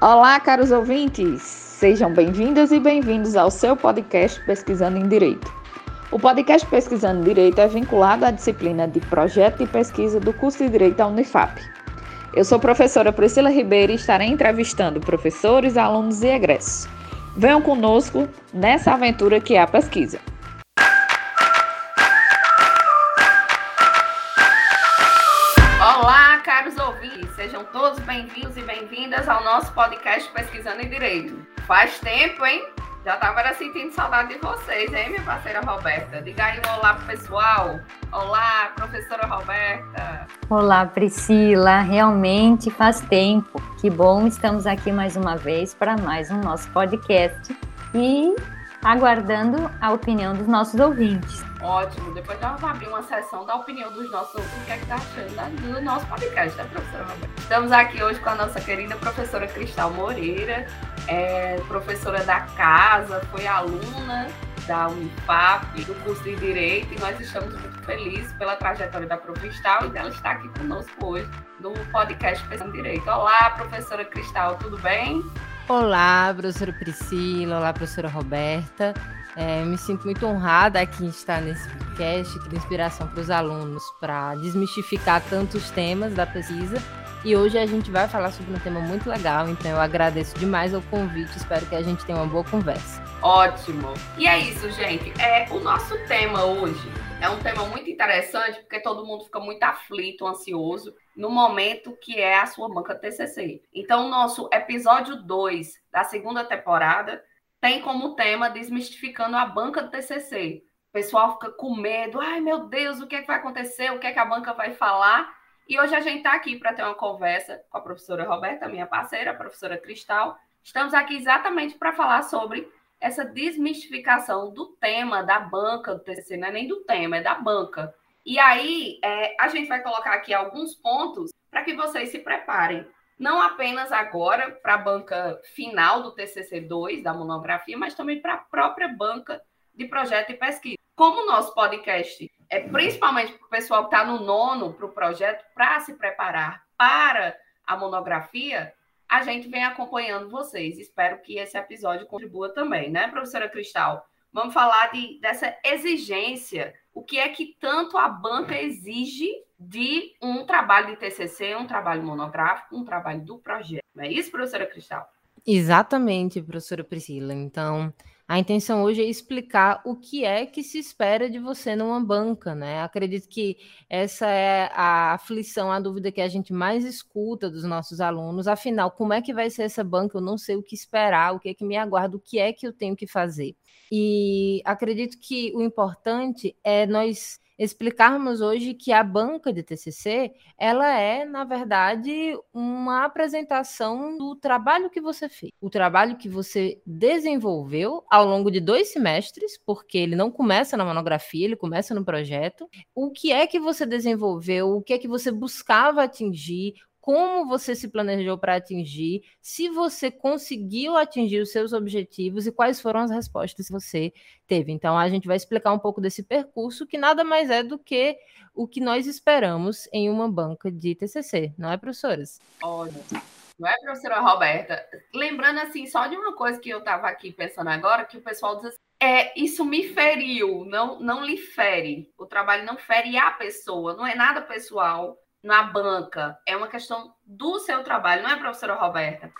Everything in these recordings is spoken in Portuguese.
Olá, caros ouvintes! Sejam bem-vindas e bem-vindos ao seu podcast Pesquisando em Direito. O podcast Pesquisando em Direito é vinculado à disciplina de Projeto de Pesquisa do curso de Direito da Unifap. Eu sou professora Priscila Ribeiro e estarei entrevistando professores, alunos e egressos. Venham conosco nessa aventura que é a pesquisa. Podcast Pesquisando em Direito. Faz tempo, hein? Já estava sentindo saudade de vocês, hein, minha parceira Roberta? Diga aí um olá pro pessoal. Olá, professora Roberta. Olá, Priscila. Realmente faz tempo. Que bom estamos aqui mais uma vez para mais um nosso podcast e aguardando a opinião dos nossos ouvintes. Ótimo. Depois nós vamos abrir uma sessão da opinião dos nossos ouvintes, o que é que tá achando do nosso podcast, né, professora Roberta? Estamos aqui hoje com a nossa querida professora Cristal Moreira, é professora da casa, foi aluna da Unifap, do curso de Direito, e nós estamos muito felizes pela trajetória da Cristal e dela estar aqui conosco hoje no podcast Pensando Direito. Olá, professora Cristal, tudo bem? Olá, professora Priscila, olá, professora Roberta. É, me sinto muito honrada aqui em estar nesse podcast, que inspiração para os alunos para desmistificar tantos temas da pesquisa. E hoje a gente vai falar sobre um tema muito legal, então eu agradeço demais o convite, espero que a gente tenha uma boa conversa. Ótimo! E é isso, gente. É, o nosso tema hoje é um tema muito interessante, porque todo mundo fica muito aflito, ansioso, no momento que é a sua banca TCC. Então, o nosso episódio 2 da segunda temporada tem como tema desmistificando a banca do TCC. O pessoal fica com medo, ai meu Deus, o que, é que vai acontecer, o que é que a banca vai falar. E hoje a gente está aqui para ter uma conversa com a professora Roberta, minha parceira, a professora Cristal. Estamos aqui exatamente para falar sobre essa desmistificação do tema da banca do TCC, não é nem do tema, é da banca. E aí, é, a gente vai colocar aqui alguns pontos para que vocês se preparem. Não apenas agora para a banca final do TCC2, da monografia, mas também para a própria banca de projeto e pesquisa. Como o nosso podcast é principalmente para o pessoal que está no nono para o projeto, para se preparar para a monografia, a gente vem acompanhando vocês. Espero que esse episódio contribua também, né, professora Cristal? Vamos falar de, dessa exigência. O que é que tanto a banca exige de um trabalho de TCC, um trabalho monográfico, um trabalho do projeto? Não é isso, professora Cristal? Exatamente, professora Priscila. Então, a intenção hoje é explicar o que é que se espera de você numa banca, né? Acredito que essa é a aflição, a dúvida que a gente mais escuta dos nossos alunos. Afinal, como é que vai ser essa banca? Eu não sei o que esperar, o que é que me aguarda, o que é que eu tenho que fazer. E acredito que o importante é nós explicarmos hoje que a banca de TCC, ela é, na verdade, uma apresentação do trabalho que você fez, o trabalho que você desenvolveu ao longo de dois semestres, porque ele não começa na monografia, ele começa no projeto. O que é que você desenvolveu, o que é que você buscava atingir, como você se planejou para atingir, se você conseguiu atingir os seus objetivos e quais foram as respostas que você teve. Então, a gente vai explicar um pouco desse percurso, que nada mais é do que o que nós esperamos em uma banca de TCC, não é, professoras? Olha, não é, professora Roberta? Lembrando, assim, só de uma coisa que eu estava aqui pensando agora, que o pessoal diz assim, é, isso me feriu, não, não lhe fere. O trabalho não fere a pessoa, não é nada pessoal na banca. É uma questão do seu trabalho, não é, professora Roberta?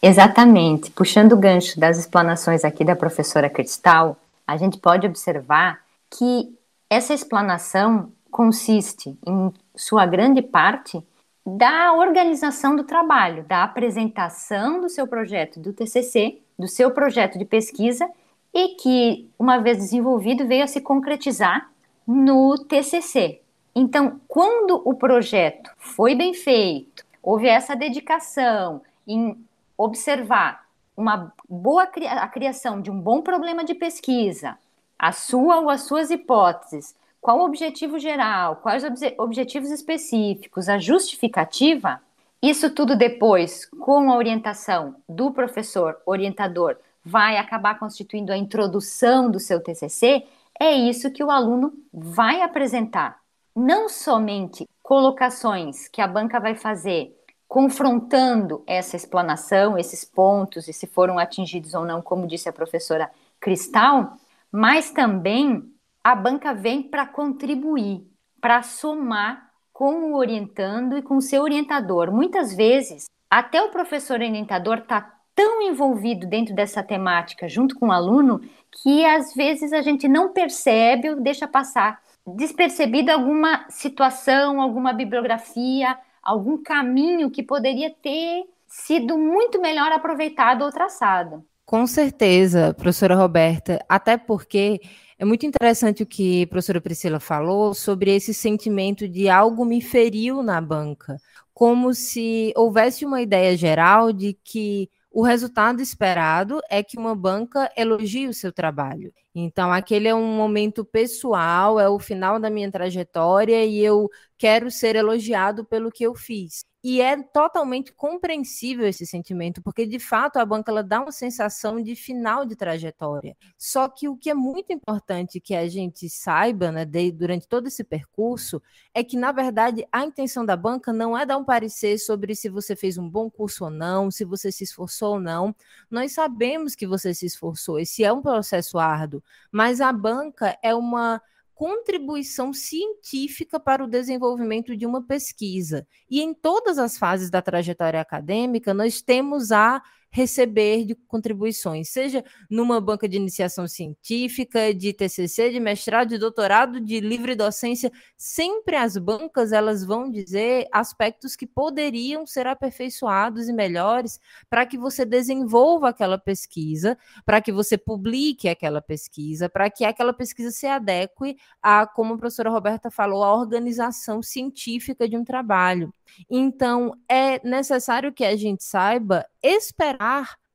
Exatamente. Puxando o gancho das explanações aqui da professora Cristal, a gente pode observar que essa explanação consiste, em sua grande parte, da organização do trabalho, da apresentação do seu projeto do TCC, do seu projeto de pesquisa, e que, uma vez desenvolvido, veio a se concretizar no TCC, então, quando o projeto foi bem feito, houve essa dedicação em observar uma boa a criação de um bom problema de pesquisa, a sua ou as suas hipóteses, qual o objetivo geral, quais os objetivos específicos, a justificativa, isso tudo depois, com a orientação do professor orientador, vai acabar constituindo a introdução do seu TCC, é isso que o aluno vai apresentar não somente colocações que a banca vai fazer confrontando essa explanação, esses pontos, e se foram atingidos ou não, como disse a professora Cristal, mas também a banca vem para contribuir, para somar com o orientando e com o seu orientador. Muitas vezes, até o professor orientador está tão envolvido dentro dessa temática junto com o aluno que às vezes a gente não percebe ou deixa passar despercebida alguma situação, alguma bibliografia, algum caminho que poderia ter sido muito melhor aproveitado ou traçado. Com certeza, professora Roberta, até porque é muito interessante o que a professora Priscila falou sobre esse sentimento de algo me feriu na banca, como se houvesse uma ideia geral de que o resultado esperado é que uma banca elogie o seu trabalho. Então, aquele é um momento pessoal, é o final da minha trajetória e eu quero ser elogiado pelo que eu fiz. E é totalmente compreensível esse sentimento, porque de fato a banca ela dá uma sensação de final de trajetória. Só que o que é muito importante que a gente saiba né, de, durante todo esse percurso é que, na verdade, a intenção da banca não é dar um parecer sobre se você fez um bom curso ou não, se você se esforçou ou não. Nós sabemos que você se esforçou, esse é um processo árduo, mas a banca é uma contribuição científica para o desenvolvimento de uma pesquisa. E em todas as fases da trajetória acadêmica, nós temos a receber de contribuições, seja numa banca de iniciação científica, de TCC, de mestrado, de doutorado, de livre docência, sempre as bancas elas vão dizer aspectos que poderiam ser aperfeiçoados e melhores para que você desenvolva aquela pesquisa, para que você publique aquela pesquisa, para que aquela pesquisa se adeque a, como a professora Roberta falou, a organização científica de um trabalho. Então, é necessário que a gente saiba esperar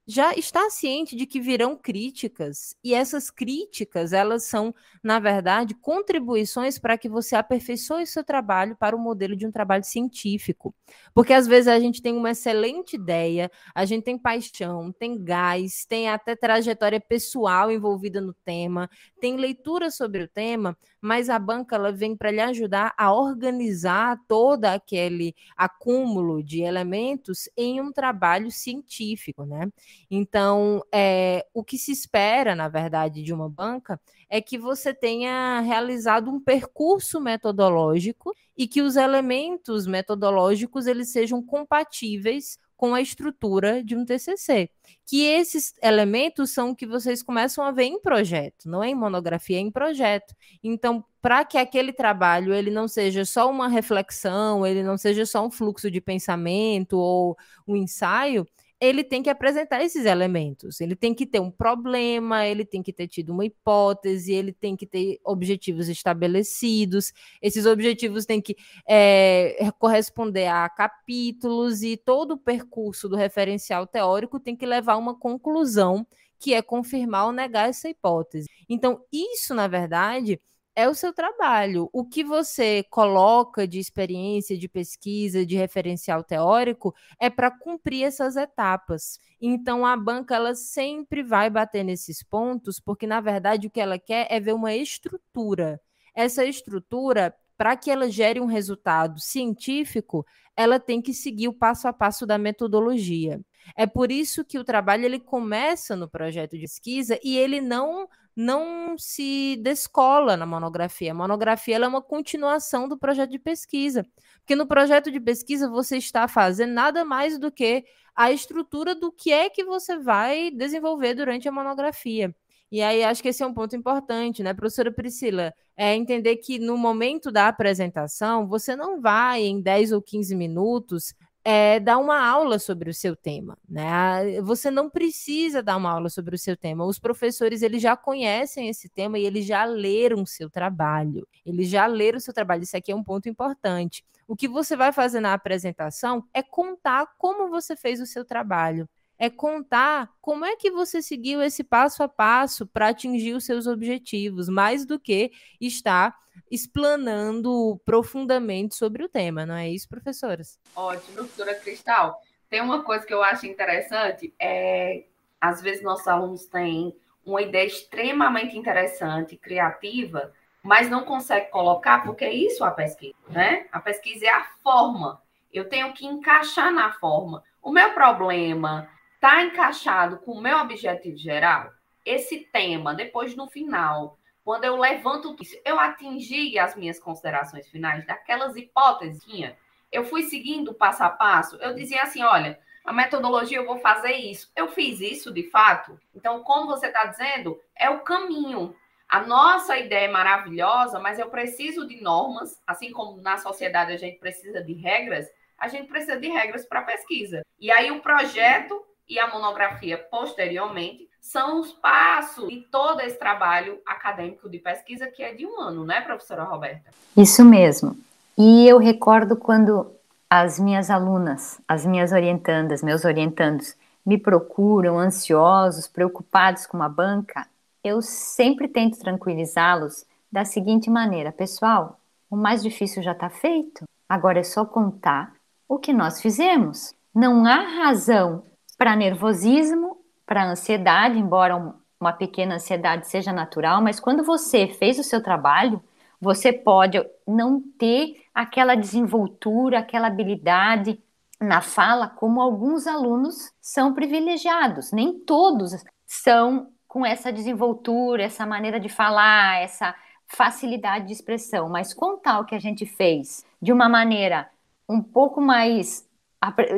já está ciente de que virão críticas. E essas críticas elas são na verdade contribuições para que você aperfeiçoe seu trabalho para o modelo de um trabalho científico. Porque às vezes a gente tem uma excelente ideia a gente tem paixão tem gás tem até trajetória pessoal envolvida no tema tem leitura sobre o tema mas a banca ela vem para lhe ajudar a organizar todo aquele acúmulo de elementos em um trabalho científico, né? Então, é, o que se espera, na verdade, de uma banca é que você tenha realizado um percurso metodológico e que os elementos metodológicos eles sejam compatíveis com a estrutura de um TCC. Que esses elementos são que vocês começam a ver em projeto, não é em monografia, é em projeto. Então, para que aquele trabalho ele não seja só uma reflexão, ele não seja só um fluxo de pensamento ou um ensaio, ele tem que apresentar esses elementos. Ele tem que ter um problema, ele tem que ter tido uma hipótese, ele tem que ter objetivos estabelecidos. Esses objetivos têm que é, corresponder a capítulos e todo o percurso do referencial teórico tem que levar a uma conclusão que é confirmar ou negar essa hipótese. Então, isso, na verdade, é o seu trabalho. O que você coloca de experiência, de pesquisa, de referencial teórico é para cumprir essas etapas. Então a banca ela sempre vai bater nesses pontos, porque na verdade o que ela quer é ver uma estrutura. Essa estrutura, para que ela gere um resultado científico, ela tem que seguir o passo a passo da metodologia. É por isso que o trabalho ele começa no projeto de pesquisa e ele não não se descola na monografia. A monografia é uma continuação do projeto de pesquisa. Porque no projeto de pesquisa você está fazendo nada mais do que a estrutura do que é que você vai desenvolver durante a monografia. E aí acho que esse é um ponto importante, né, professora Priscila? É entender que no momento da apresentação, você não vai em 10 ou 15 minutos é, dar uma aula sobre o seu tema, né? Você não precisa dar uma aula sobre o seu tema. Os professores eles já conhecem esse tema e eles já leram o seu trabalho. Eles já leram o seu trabalho. Isso aqui é um ponto importante. O que você vai fazer na apresentação é contar como você fez o seu trabalho é contar como é que você seguiu esse passo a passo para atingir os seus objetivos, mais do que estar explanando profundamente sobre o tema, não é isso, professoras? Ótimo, professora Cristal. Tem uma coisa que eu acho interessante, é às vezes nossos alunos têm uma ideia extremamente interessante, criativa, mas não consegue colocar, porque é isso a pesquisa, né? A pesquisa é a forma Eu tenho que encaixar na forma. O meu problema está encaixado com o meu objetivo geral? Esse tema, depois no final, quando eu levanto isso, eu atingi as minhas considerações finais daquelas hipóteses tinha. Eu fui seguindo passo a passo. Eu dizia assim: olha, a metodologia eu vou fazer isso. Eu fiz isso de fato. Então, como você está dizendo, é o caminho. A nossa ideia é maravilhosa, mas eu preciso de normas, assim como na sociedade a gente precisa de regras, a gente precisa de regras para pesquisa. E aí o projeto e a monografia posteriormente são os passos de todo esse trabalho acadêmico de pesquisa que é de um ano, né, professora Roberta? Isso mesmo. E eu recordo quando as minhas alunas, as minhas orientandas, meus orientandos, me procuram ansiosos, preocupados com uma banca, eu sempre tento tranquilizá-los da seguinte maneira: pessoal, o mais difícil já está feito, agora é só contar o que nós fizemos. Não há razão para nervosismo, para ansiedade, embora uma pequena ansiedade seja natural, mas quando você fez o seu trabalho, você pode não ter aquela desenvoltura, aquela habilidade na fala, como alguns alunos são privilegiados. Nem todos são com essa desenvoltura, essa maneira de falar, essa facilidade de expressão, mas contar o que a gente fez de uma maneira um pouco mais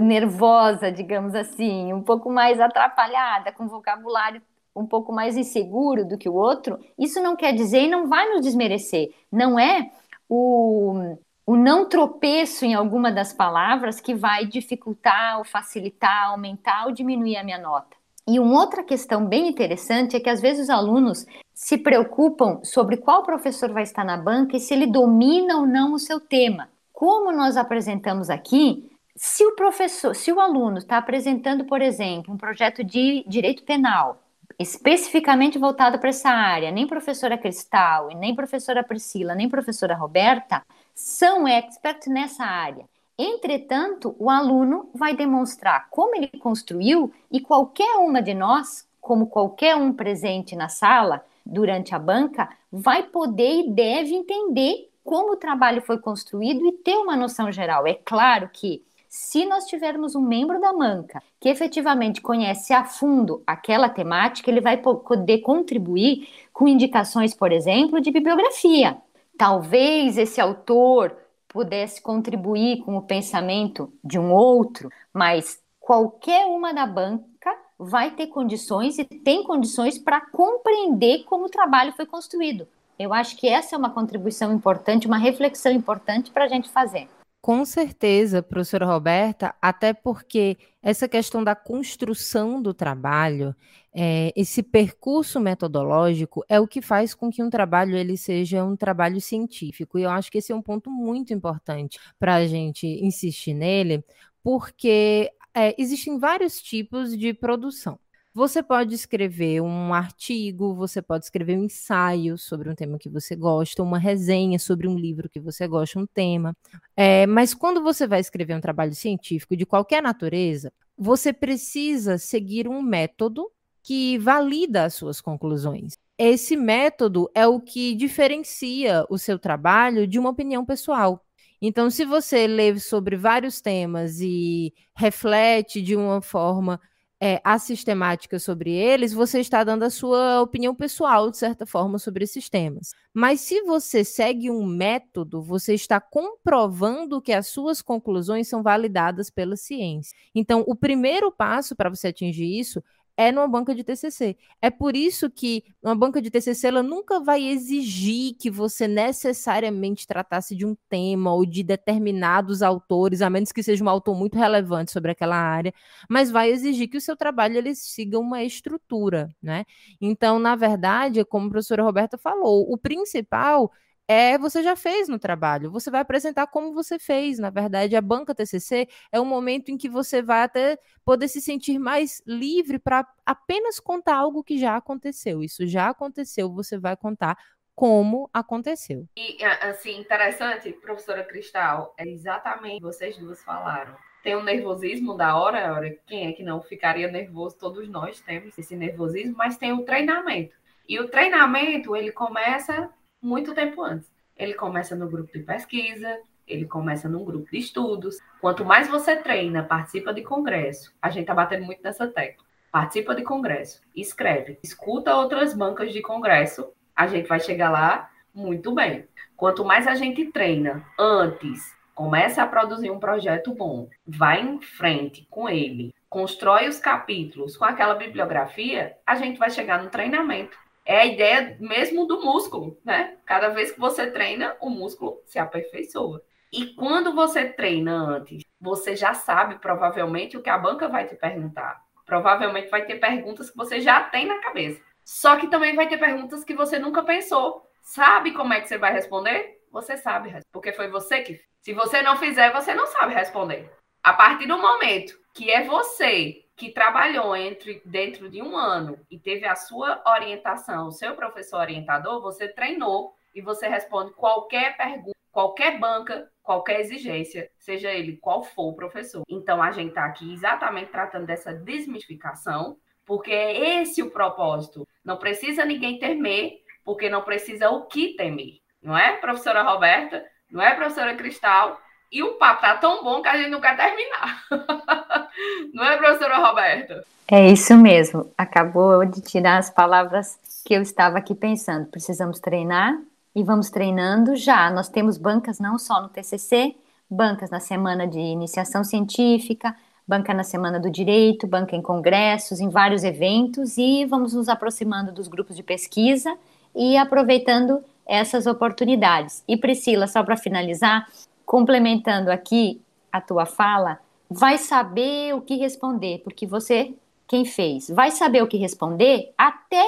nervosa, digamos assim, um pouco mais atrapalhada, com vocabulário um pouco mais inseguro do que o outro, isso não quer dizer e não vai nos desmerecer. Não é o, o não tropeço em alguma das palavras que vai dificultar ou facilitar, aumentar ou diminuir a minha nota. E uma outra questão bem interessante é que às vezes os alunos se preocupam sobre qual professor vai estar na banca e se ele domina ou não o seu tema. Como nós apresentamos aqui, se o professor, se o aluno está apresentando, por exemplo, um projeto de direito penal, especificamente voltado para essa área, nem professora Cristal, nem professora Priscila, nem professora Roberta são experts nessa área. Entretanto, o aluno vai demonstrar como ele construiu e qualquer uma de nós, como qualquer um presente na sala durante a banca, vai poder e deve entender como o trabalho foi construído e ter uma noção geral. É claro que se nós tivermos um membro da manca que efetivamente conhece a fundo aquela temática, ele vai poder contribuir com indicações, por exemplo, de bibliografia. Talvez esse autor pudesse contribuir com o pensamento de um outro, mas qualquer uma da banca vai ter condições e tem condições para compreender como o trabalho foi construído. Eu acho que essa é uma contribuição importante, uma reflexão importante para a gente fazer. Com certeza, professora Roberta, até porque essa questão da construção do trabalho, é, esse percurso metodológico é o que faz com que um trabalho ele seja um trabalho científico. E eu acho que esse é um ponto muito importante para a gente insistir nele, porque é, existem vários tipos de produção. Você pode escrever um artigo, você pode escrever um ensaio sobre um tema que você gosta, uma resenha sobre um livro que você gosta, um tema. É, mas quando você vai escrever um trabalho científico de qualquer natureza, você precisa seguir um método que valida as suas conclusões. Esse método é o que diferencia o seu trabalho de uma opinião pessoal. Então, se você lê sobre vários temas e reflete de uma forma é, sistemática sobre eles, você está dando a sua opinião pessoal, de certa forma, sobre esses temas. Mas se você segue um método, você está comprovando que as suas conclusões são validadas pela ciência. Então, o primeiro passo para você atingir isso é numa banca de TCC. É por isso que uma banca de TCC ela nunca vai exigir que você necessariamente tratasse de um tema ou de determinados autores, a menos que seja um autor muito relevante sobre aquela área, mas vai exigir que o seu trabalho ele siga uma estrutura, né? Então, na verdade, como a professora Roberta falou, o principal é você já fez no trabalho. Você vai apresentar como você fez. Na verdade, a banca TCC é um momento em que você vai até poder se sentir mais livre para apenas contar algo que já aconteceu. Isso já aconteceu, você vai contar como aconteceu. E assim, interessante, professora Cristal, é exatamente vocês duas falaram. Tem o nervosismo da hora, hora, quem é que não ficaria nervoso? Todos nós temos esse nervosismo, mas tem o treinamento. E o treinamento, ele começa muito tempo antes. Ele começa no grupo de pesquisa, ele começa num grupo de estudos. Quanto mais você treina, participa de congresso, a gente tá batendo muito nessa tecla. Participa de congresso, escreve, escuta outras bancas de congresso, a gente vai chegar lá muito bem. Quanto mais a gente treina antes, começa a produzir um projeto bom, vai em frente com ele, constrói os capítulos com aquela bibliografia, a gente vai chegar no treinamento. É a ideia mesmo do músculo, né? Cada vez que você treina, o músculo se aperfeiçoa. E quando você treina antes, você já sabe provavelmente o que a banca vai te perguntar. Provavelmente vai ter perguntas que você já tem na cabeça. Só que também vai ter perguntas que você nunca pensou. Sabe como é que você vai responder? Você sabe, porque foi você que. Se você não fizer, você não sabe responder. A partir do momento que é você que trabalhou entre, dentro de um ano e teve a sua orientação, o seu professor orientador, você treinou e você responde qualquer pergunta, qualquer banca, qualquer exigência, seja ele qual for o professor. Então, a gente está aqui exatamente tratando dessa desmistificação, porque é esse o propósito. Não precisa ninguém temer, porque não precisa o que temer. Não é, professora Roberta? Não é, professora Cristal? E o papo tá tão bom que a gente não quer terminar. não é, professora Roberta? É isso mesmo. Acabou de tirar as palavras que eu estava aqui pensando. Precisamos treinar e vamos treinando já. Nós temos bancas não só no TCC, bancas na semana de iniciação científica, banca na semana do direito, banca em congressos, em vários eventos e vamos nos aproximando dos grupos de pesquisa e aproveitando essas oportunidades. E Priscila, só para finalizar, complementando aqui a tua fala, vai saber o que responder, porque você, quem fez, vai saber o que responder até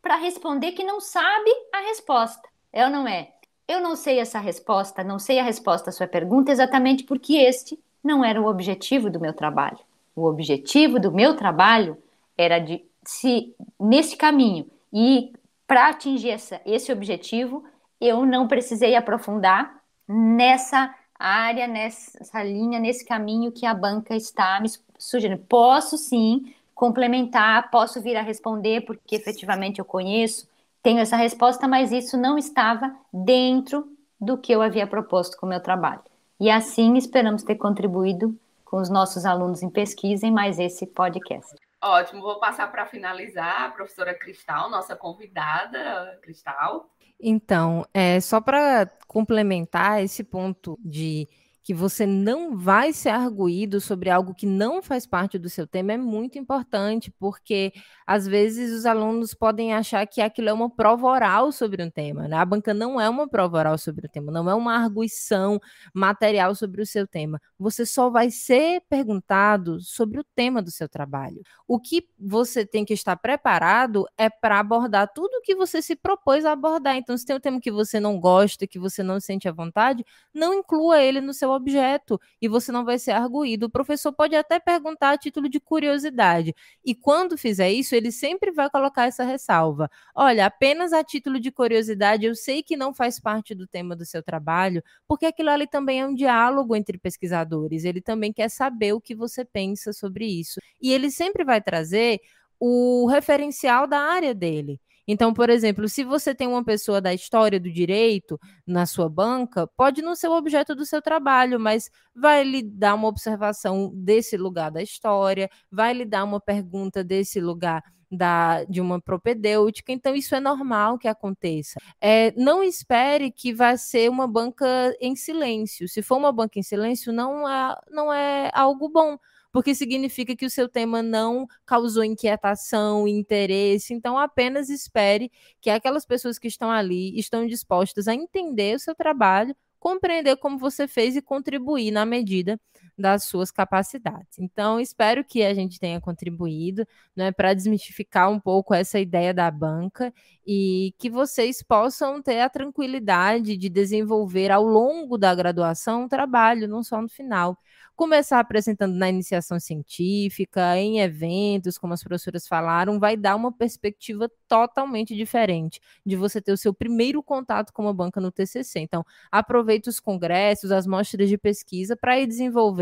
para responder que não sabe a resposta. É ou não é? Eu não sei essa resposta, não sei a resposta à sua pergunta exatamente porque este não era o objetivo do meu trabalho. O objetivo do meu trabalho era de se nesse caminho e para atingir essa, esse objetivo, eu não precisei aprofundar nessa área, nessa linha, nesse caminho que a banca está me sugerindo. Posso sim complementar, posso vir a responder, porque efetivamente eu conheço, tenho essa resposta, mas isso não estava dentro do que eu havia proposto com o meu trabalho. E assim esperamos ter contribuído com os nossos alunos em pesquisa em mais esse podcast. Ótimo, vou passar para finalizar a professora Cristal, nossa convidada, Cristal. Então, é, só para complementar esse ponto de que você não vai ser arguído sobre algo que não faz parte do seu tema é muito importante, porque às vezes os alunos podem achar que aquilo é uma prova oral sobre um tema. Né? A banca não é uma prova oral sobre o tema, não é uma arguição material sobre o seu tema. Você só vai ser perguntado sobre o tema do seu trabalho. O que você tem que estar preparado é para abordar tudo o que você se propôs a abordar. Então, se tem um tema que você não gosta, que você não sente à vontade, não inclua ele no seu objeto e você não vai ser arguído. O professor pode até perguntar a título de curiosidade. E quando fizer isso, ele sempre vai colocar essa ressalva. Olha, apenas a título de curiosidade, eu sei que não faz parte do tema do seu trabalho, porque aquilo ali também é um diálogo entre pesquisadores. Ele também quer saber o que você pensa sobre isso. E ele sempre vai trazer o referencial da área dele. Então, por exemplo, se você tem uma pessoa da história do direito na sua banca, pode não ser o objeto do seu trabalho, mas vai lhe dar uma observação desse lugar da história, vai lhe dar uma pergunta desse lugar da, de uma propedêutica, então isso é normal que aconteça. É, não espere que vai ser uma banca em silêncio. Se for uma banca em silêncio, não é, não é algo bom porque significa que o seu tema não causou inquietação, interesse. Então, apenas espere que aquelas pessoas que estão ali estão dispostas a entender o seu trabalho, compreender como você fez e contribuir na medida das suas capacidades. Então, espero que a gente tenha contribuído né, para desmistificar um pouco essa ideia da banca e que vocês possam ter a tranquilidade de desenvolver ao longo da graduação um trabalho, não só no final começar apresentando na iniciação científica, em eventos, como as professoras falaram, vai dar uma perspectiva totalmente diferente de você ter o seu primeiro contato com uma banca no TCC. Então, aproveite os congressos, as mostras de pesquisa para ir desenvolvendo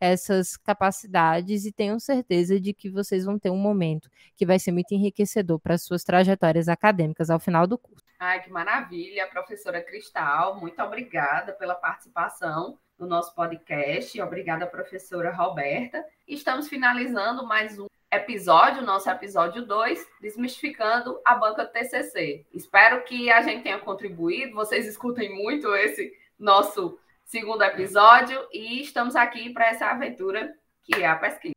essas capacidades e tenham certeza de que vocês vão ter um momento que vai ser muito enriquecedor para as suas trajetórias acadêmicas ao final do curso. Ai, que maravilha, professora Cristal, muito obrigada pela participação no nosso podcast. Obrigada, professora Roberta. Estamos finalizando mais um episódio, nosso episódio 2, desmistificando a banca TCC. Espero que a gente tenha contribuído, vocês escutem muito esse nosso segundo episódio e estamos aqui para essa aventura que é a pesquisa.